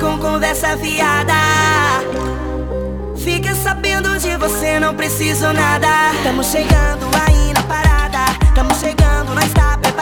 com conversa fiada. Fica sabendo de você, não preciso nada. Tamo chegando aí na parada. Tamo chegando, nós tá preparada.